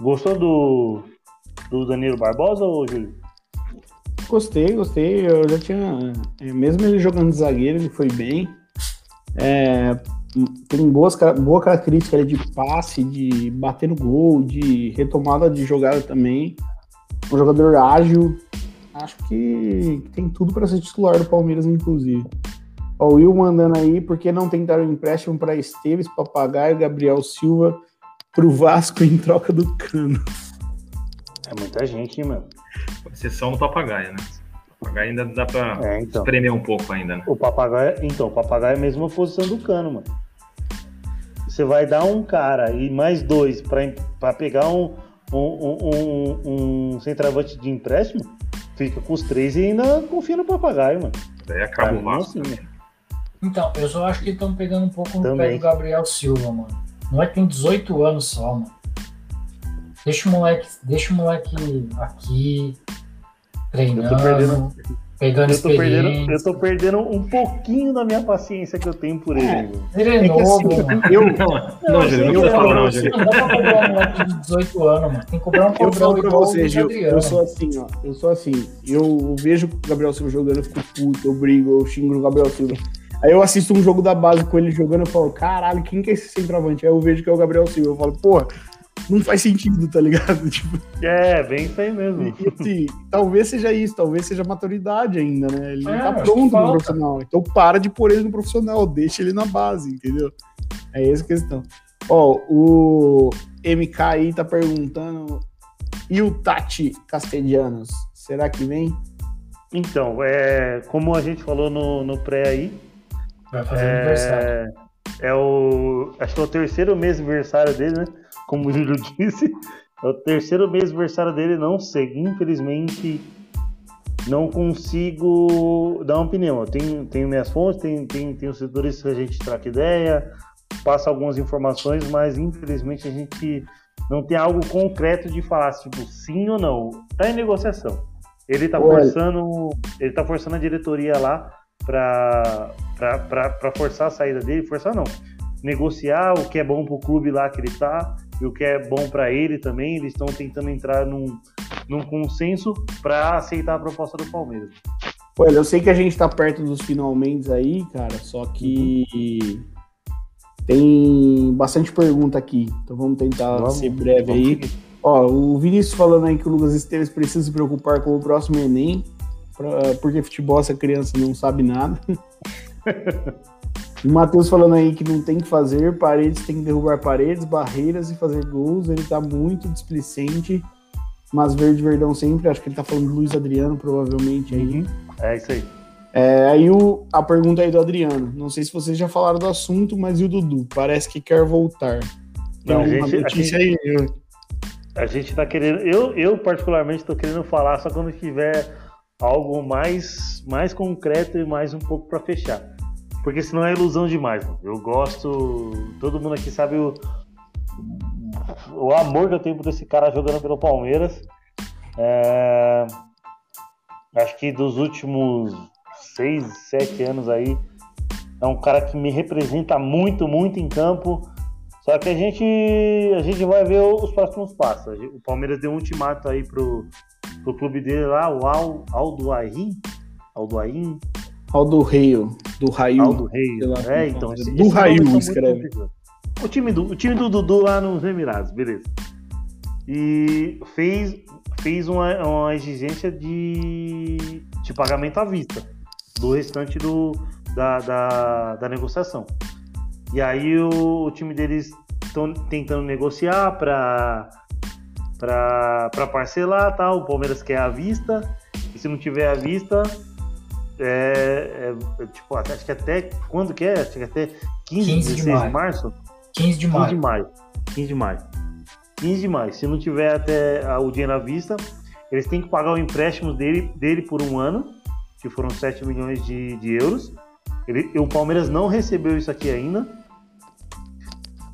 Gostou do, do Danilo Barbosa ou Júlio? Gostei, gostei. Eu já tinha. é, Mesmo ele jogando de zagueiro, ele foi bem. É, tem boas, boa característica ali de passe, de bater no gol, de retomada de jogada também. Um jogador ágil. Acho que tem tudo para ser titular do Palmeiras, inclusive. Ó, o Will mandando aí, por que não tentaram empréstimo para Esteves, Papagaio, Gabriel Silva pro Vasco em troca do cano? É muita gente, hein, mano? Exceção no papagaio, né? O papagaio ainda dá pra É, então. espremer um pouco ainda, né? O papagaio, então, o papagaio é a mesma posição do cano, mano. Você vai dar um cara e mais dois pra, pra pegar um, um, um, um, um centroavante de empréstimo, fica com os três e ainda confia no papagaio, mano. Daí acaba o Vasco. assim, né? Então, eu só acho que estão pegando um pouco no pé Também. do Gabriel Silva, mano. Não é que tem 18 anos só, mano. Deixa o moleque, deixa o moleque aqui treinando, Eu tô perdendo- pegando Eu tô, perdendo, eu tô perdendo um pouquinho da minha paciência que eu tenho por ele. É. Ele é, É que novo, assim, mano. eu, Não, não, Júlio, não eu precisa falar, não, Júlio. Não dá pra cobrar um moleque de 18 anos, mano. Tem que cobrar um Eu falo pra igual o você, do Gil, eu sou assim, ó. Eu sou assim. Eu vejo o Gabriel Silva jogando, eu fico puto, eu brigo, eu xingo o Gabriel Silva. Aí eu assisto um jogo da base com ele jogando, eu falo, caralho, quem que é esse centroavante? Aí eu vejo que é o Gabriel Silva. Eu falo, porra, não faz sentido, tá ligado? *laughs* Tipo, É, bem isso aí mesmo. e, assim, talvez seja isso, talvez seja maturidade ainda, né? Ele não É, tá pronto no profissional. Então para de pôr ele no profissional, deixa ele na base, entendeu? É essa a questão. Ó, o MK aí tá perguntando. E o Tati Castellanos, será que vem? Então, é, como a gente falou no, no pré aí, Vai fazer aniversário. é, é o. Acho que é o terceiro mês aniversário dele, né? Como o Júlio *laughs* disse. É o terceiro mês aniversário dele, não sei. Infelizmente, não consigo dar uma opinião. Eu tenho, tenho minhas fontes, tem, tem, tem os setores que a gente troca ideia, passa algumas informações, mas infelizmente a gente não tem algo concreto de falar, tipo, sim ou não. Tá em negociação. Ele tá forçando. Ele tá forçando a diretoria lá para forçar a saída dele, forçar não, negociar o que é bom pro clube lá que ele tá e o que é bom para ele também. Eles estão tentando entrar num, num consenso para aceitar a proposta do Palmeiras. Olha, eu sei que a gente tá perto dos finalmente aí, cara, só que tem bastante pergunta aqui. Então vamos tentar Vamos- ser breve vamos aí. Ó, o Vinícius falando aí que o Lucas Esteves precisa se preocupar com o próximo Enem, pra- porque futebol essa criança não sabe nada. *laughs* o Matheus falando aí que não tem que fazer, paredes tem que derrubar paredes, barreiras e fazer gols. Ele tá muito displicente, mas verde verdão sempre. Acho que ele tá falando do Luiz Adriano, provavelmente aí. É isso aí. É, aí o- a pergunta aí do Adriano. Não sei se vocês já falaram do assunto, mas e o Dudu? Parece que quer voltar. Não, a gente- a notícia aí? A gente tá querendo. Eu, eu particularmente, tô querendo falar só quando tiver algo mais, mais concreto e mais um pouco para fechar. Porque senão é ilusão demais. Mano. Eu gosto. Todo mundo aqui sabe o, o amor que eu tenho por esse cara jogando pelo Palmeiras. É, acho que dos últimos seis, sete anos aí, é um cara que me representa muito, muito em campo. Só que a gente, a gente vai ver os próximos passos. O Palmeiras deu um ultimato aí pro, pro clube dele lá, o Al, Aldoain. Aldoain. Aldo Reio, do Raio. Aldo Rei. sei lá É, então. esse- Do Raio tá escreve. O time, do, o time do Dudu lá nos Emirados, beleza. E fez, fez uma, uma exigência de, de pagamento à vista do restante do, da, da, da negociação. E aí o, o time deles estão tentando negociar para para parcelar, tá? O Palmeiras quer à vista, e se não tiver à vista, é, é- é, tipo, até- acho que até quando que é? Acho que até 15, 15 de 16 de, maio. março? 15 de 15 de maio. maio. 15 de maio. 15 de maio. Se não tiver até a- o dinheiro à vista, eles têm que pagar o empréstimo dele, dele por um ano, que foram 7 milhões de, de euros. Ele- o Palmeiras não recebeu isso aqui ainda.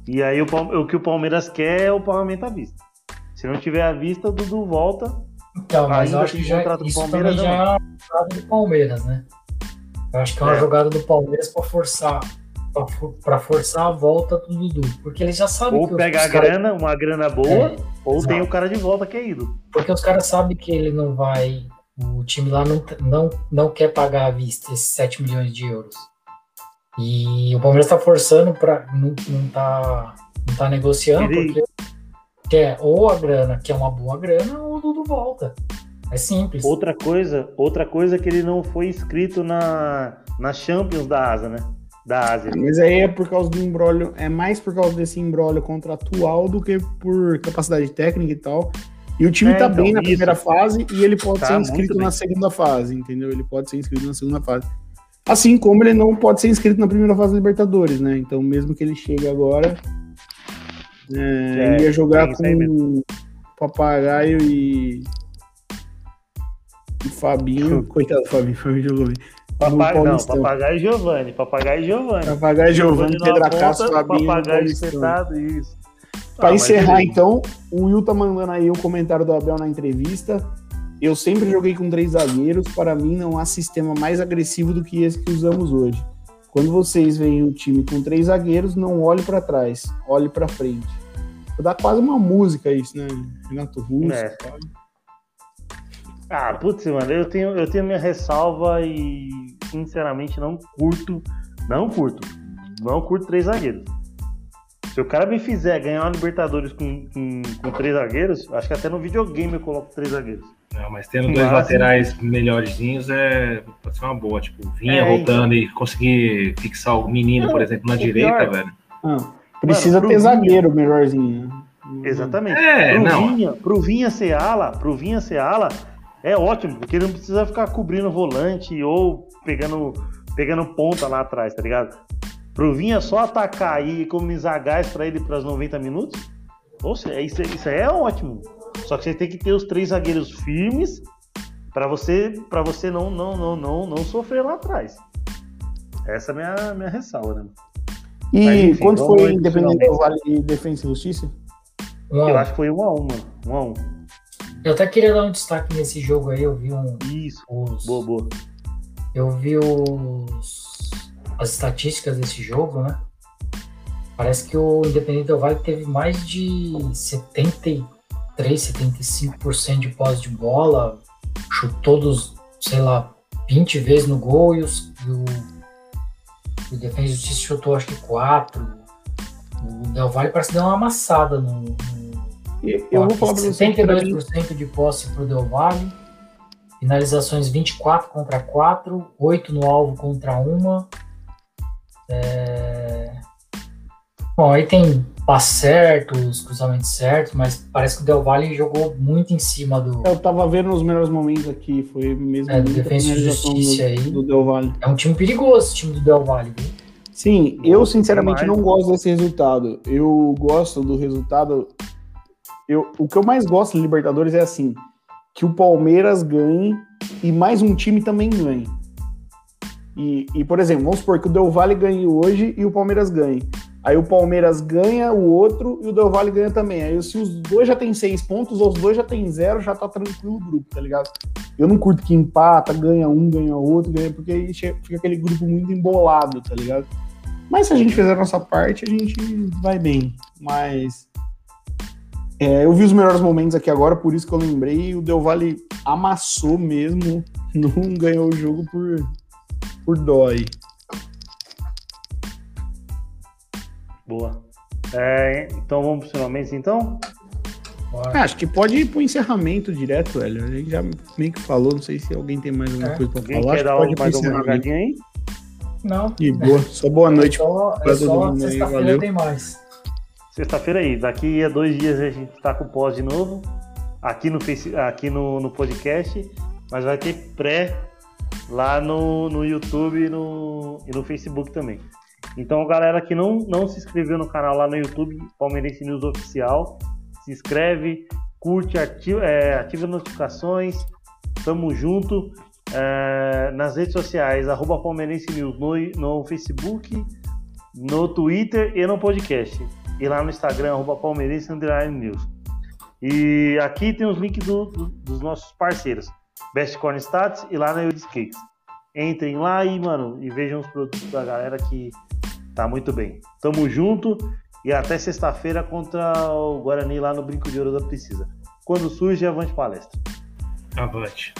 E aí o, o que o Palmeiras quer é o pagamento à vista. Se não tiver à vista, o Dudu volta. Então, mas eu acho que já, isso Palmeiras, também já é uma jogada do Palmeiras, né? Eu acho que é uma É. jogada do Palmeiras pra forçar pra forçar a volta do Dudu. Porque eles já sabem Ou que pega a os caras- grana, uma grana boa, É, ou exato. tem o cara de volta que é ídolo. Porque os caras sabem que ele não vai. O time lá não, não, não quer pagar à vista esses 7 milhões de euros. E o Palmeiras tá forçando para Não, não, tá, não tá negociando Ele- porque quer ou a grana, que é uma boa grana, ou o Dudu volta. É simples. Outra coisa, outra coisa é que ele não foi inscrito na, na Champions da Ásia, né? Da Ásia. Mas aí é por causa do embrólio, é mais por causa desse embrólio contratual do que por capacidade técnica e tal. E o time É, tá então, bem na isso. primeira fase e ele pode Tá ser inscrito na segunda fase, entendeu? Ele pode ser inscrito na segunda fase. Assim como ele não pode ser inscrito na primeira fase da Libertadores, né? Então, mesmo que ele chegue agora, é, É, ele ia jogar com Papagaio e. e Fabinho. *laughs* Coitado do Fabinho, Fabinho jogou bem. Papagaio, não, papagaio Giovanni, papagaio Giovanni. Papagaio Giovanni, numa Pedro ponta, Castro, Fabinho. Papagaio espetado, isso. Pra Ah, mas encerrar, beleza. então, o Will tá mandando aí o comentário do Abel na entrevista. Eu sempre joguei com três zagueiros. Para mim, não há sistema mais agressivo do que esse que usamos hoje. Quando vocês veem o time com três zagueiros, não olhe para trás, olhe para frente. Dá quase uma música isso, né? Renato Russo. É. Ah, putz, mano, eu tenho, eu tenho minha ressalva e, sinceramente, não curto, não curto, não curto três zagueiros. Se o cara me fizer ganhar uma Libertadores com, com, com três zagueiros, acho que até no videogame eu coloco três zagueiros. Não, mas tendo dois Mas- laterais melhorzinhos é, pode ser uma boa. Tipo, vinha É, voltando e conseguir fixar o menino, Não, por exemplo, na direita, pior- velho. Ah, precisa Mano, ter pro zagueiro melhorzinho. né? Exatamente. É, pro, não. Vinha, pro Vinha ser ala, pro Vinha ser ala, é ótimo, porque ele não precisa ficar cobrindo volante ou pegando, pegando ponta lá atrás, tá ligado? Pro Vinha só atacar e economizar gás pra ele pras 90 minutos, ou seja, isso, isso aí é ótimo. Só que você tem que ter os três zagueiros firmes pra você, pra você não, não, não, não, não sofrer lá atrás. Essa é a minha, minha ressalva, né? E Mas, enfim, quanto foi Independente do Vale de Defesa e Justiça? Um a Eu acho que foi um a um, mano. Um a um. Eu até queria dar um destaque nesse jogo aí. Eu vi um, Isso. os, Boa, boa. eu vi os, as estatísticas desse jogo, né? Parece que o Independente Del Valle teve mais de 73, 75% de posse de bola, chutou dos, sei lá, 20 vezes no gol e, os, e o, e o Defesa e Justiça chutou acho que 4. O Del Valle parece que deu uma amassada no, no, Eu, eu vou falar pra você que pra mim, 72% de posse para o Del Valle. Finalizações 24 contra 4, 8 no alvo contra 1. É... Bom, aí tem passe certo, os cruzamentos certos, mas parece que o Del Valle jogou muito em cima do, eu tava vendo os melhores momentos aqui, foi mesmo é, do Defensa e finalização Justiça do, aí. do Del Valle. É um time perigoso esse time do Del Valle, viu? Sim, eu sinceramente não gosto desse resultado. Eu gosto do resultado. Eu, o que eu mais gosto da Libertadores é assim: que o Palmeiras ganhe e mais um time também ganhe. E, e, por exemplo, vamos supor que o Del Valle ganhe hoje e o Palmeiras ganhe. Aí o Palmeiras ganha o outro e o Del Valle ganha também. Aí se os dois já tem seis pontos, ou os dois já tem zero, já tá tranquilo o grupo, tá ligado? Eu não curto que empata, ganha um, ganha outro, ganha, porque aí fica aquele grupo muito embolado, tá ligado? Mas se a gente fizer a nossa parte, a gente vai bem. Mas é, eu vi os melhores momentos aqui agora, por isso que eu lembrei. O Del Valle amassou mesmo, *laughs* não ganhou o jogo por, por dói. Boa. É, então vamos para os finalmente, então? Ah, acho que pode ir pro encerramento direto, velho. A gente já meio que falou, não sei se alguém tem mais alguma É. coisa pra Alguém falar. quer Acho dar pode mais uma encerramento. jogadinha aí? Não. De boa. Só boa noite. É só, pra é todo só mundo aí, sexta-feira valeu. tem mais. Sexta-feira aí. Daqui a dois dias a gente tá com pós de novo. Aqui no, Face, aqui no, no podcast. Mas vai ter pré lá no, no YouTube e no, e no Facebook também. Então, galera que não, não se inscreveu no canal lá no YouTube, Palmeirense News Oficial, se inscreve, curte, ativa, é, ativa notificações. Tamo junto. É, nas redes sociais, arroba Palmeirense News no, no Facebook, no Twitter e no podcast. E lá no Instagram, arroba Palmeirense News. E aqui tem os links do- do- dos nossos parceiros. Best Corn Stats e lá na Eudes Cakes. Entrem lá e, mano, e vejam os produtos da galera que tá muito bem. Tamo junto e até sexta-feira contra o Guarani lá no Brinco de Ouro da Precisa. Quando surge, avante palestra. Avante.